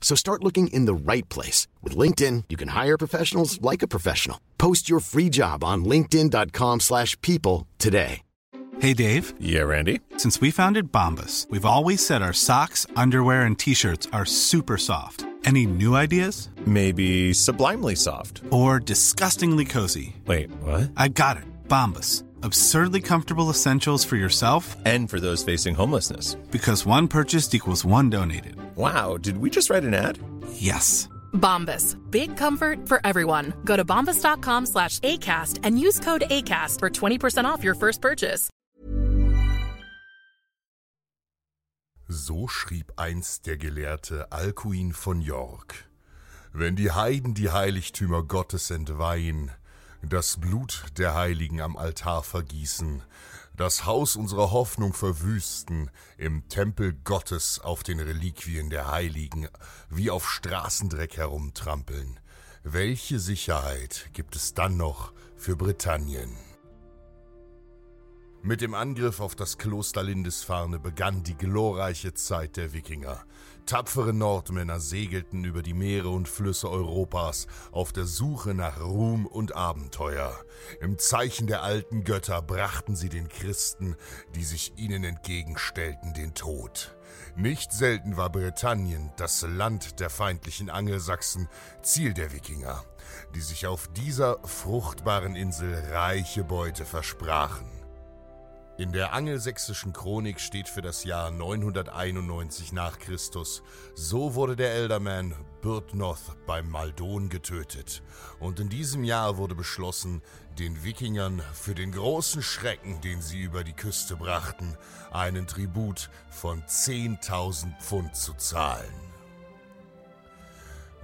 So start looking in the right place. With LinkedIn, you can hire professionals like a professional. Post your free job on linkedin.com slash people today. Hey, Dave. Yeah, Randy. Since we founded Bombus, we've always said our socks, underwear, and T-shirts are super soft. Any new ideas? Maybe sublimely soft. Or disgustingly cozy. Wait, what? I got it. Bombus. Absurdly comfortable essentials for yourself And for those facing homelessness. because one purchased equals one donated. Wow, did we just write an ad? Yes. Bombas. Big comfort for everyone. Go to bombas.com slash ACAST and use code ACAST for 20% off your first purchase. So schrieb einst der Gelehrte Alcuin von York. Wenn die Heiden die Heiligtümer Gottes entweihen, das Blut der Heiligen am Altar vergießen, das Haus unserer Hoffnung verwüsten, im Tempel Gottes auf den Reliquien der Heiligen wie auf Straßendreck herumtrampeln, welche Sicherheit gibt es dann noch für Britannien? Mit dem Angriff auf das Kloster Lindisfarne begann die glorreiche Zeit der Wikinger. Tapfere Nordmänner segelten über die Meere und Flüsse Europas auf der Suche nach Ruhm und Abenteuer. Im Zeichen der alten Götter brachten sie den Christen, die sich ihnen entgegenstellten, den Tod. Nicht selten war Britannien, das Land der feindlichen Angelsachsen, Ziel der Wikinger, die sich auf dieser fruchtbaren Insel reiche Beute versprachen. In der angelsächsischen Chronik steht für das Jahr 991 nach Christus, so wurde der Elderman Byrhtnoth beim Maldon getötet. Und in diesem Jahr wurde beschlossen, den Wikingern für den großen Schrecken, den sie über die Küste brachten, einen Tribut von 10.000 Pfund zu zahlen.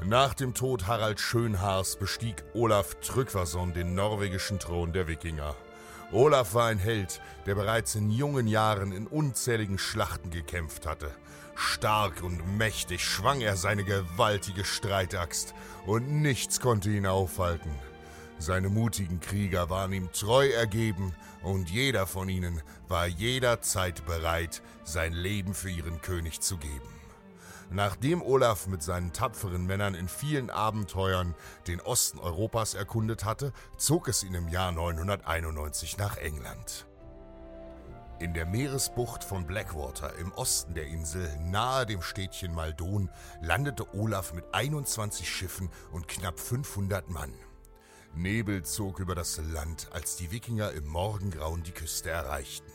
Nach dem Tod Harald Schönhaars bestieg Olaf Tryggvason den norwegischen Thron der Wikinger. Olaf war ein Held, der bereits in jungen Jahren in unzähligen Schlachten gekämpft hatte. Stark und mächtig schwang er seine gewaltige Streitaxt, und nichts konnte ihn aufhalten. Seine mutigen Krieger waren ihm treu ergeben, und jeder von ihnen war jederzeit bereit, sein Leben für ihren König zu geben. Nachdem Olaf mit seinen tapferen Männern in vielen Abenteuern den Osten Europas erkundet hatte, zog es ihn im Jahr 991 nach England. In der Meeresbucht von Blackwater im Osten der Insel, nahe dem Städtchen Maldon, landete Olaf mit 21 Schiffen und knapp 500 Mann. Nebel zog über das Land, als die Wikinger im Morgengrauen die Küste erreichten.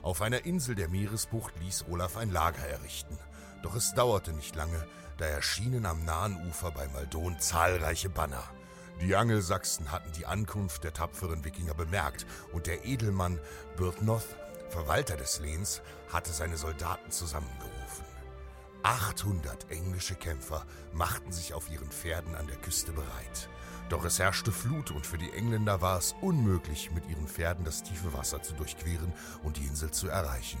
Auf einer Insel der Meeresbucht ließ Olaf ein Lager errichten. Doch es dauerte nicht lange, da erschienen am nahen Ufer bei Maldon zahlreiche Banner. Die Angelsachsen hatten die Ankunft der tapferen Wikinger bemerkt und der Edelmann Byrhtnoth, Verwalter des Lehns, hatte seine Soldaten zusammengerufen. 800 englische Kämpfer machten sich auf ihren Pferden an der Küste bereit. Doch es herrschte Flut und für die Engländer war es unmöglich, mit ihren Pferden das tiefe Wasser zu durchqueren und die Insel zu erreichen.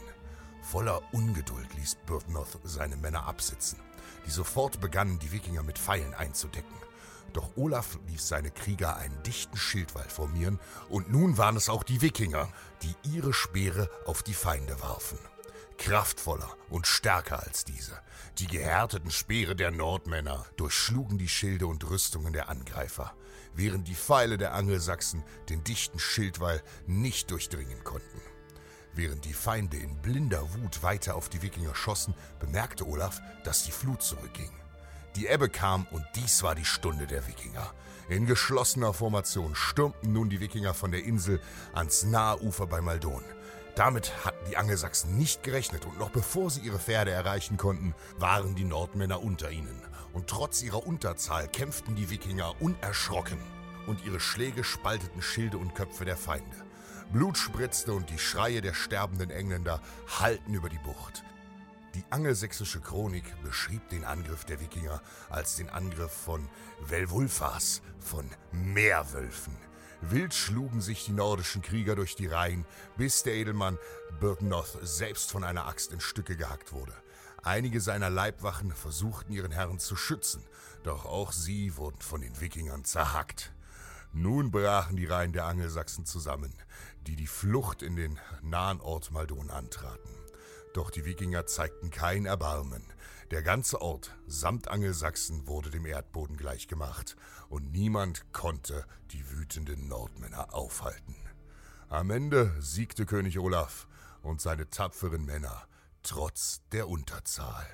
Voller Ungeduld ließ Byrhtnoth seine Männer absitzen, die sofort begannen, die Wikinger mit Pfeilen einzudecken. Doch Olaf ließ seine Krieger einen dichten Schildwall formieren, und nun waren es auch die Wikinger, die ihre Speere auf die Feinde warfen. Kraftvoller und stärker als diese. Die gehärteten Speere der Nordmänner durchschlugen die Schilde und Rüstungen der Angreifer, während die Pfeile der Angelsachsen den dichten Schildwall nicht durchdringen konnten. Während die Feinde in blinder Wut weiter auf die Wikinger schossen, bemerkte Olaf, dass die Flut zurückging. Die Ebbe kam und dies war die Stunde der Wikinger. In geschlossener Formation stürmten nun die Wikinger von der Insel ans nahe Ufer bei Maldon. Damit hatten die Angelsachsen nicht gerechnet und noch bevor sie ihre Pferde erreichen konnten, waren die Nordmänner unter ihnen. Und trotz ihrer Unterzahl kämpften die Wikinger unerschrocken und ihre Schläge spalteten Schilde und Köpfe der Feinde. Blut spritzte und die Schreie der sterbenden Engländer hallten über die Bucht. Die angelsächsische Chronik beschrieb den Angriff der Wikinger als den Angriff von Velvulfas, von Meerwölfen. Wild schlugen sich die nordischen Krieger durch die Reihen, bis der Edelmann Birkennoth selbst von einer Axt in Stücke gehackt wurde. Einige seiner Leibwachen versuchten ihren Herrn zu schützen, doch auch sie wurden von den Wikingern zerhackt. Nun brachen die Reihen der Angelsachsen zusammen, die die Flucht in den nahen Ort Maldon antraten. Doch die Wikinger zeigten kein Erbarmen. Der ganze Ort samt Angelsachsen wurde dem Erdboden gleichgemacht und niemand konnte die wütenden Nordmänner aufhalten. Am Ende siegte König Olaf und seine tapferen Männer trotz der Unterzahl.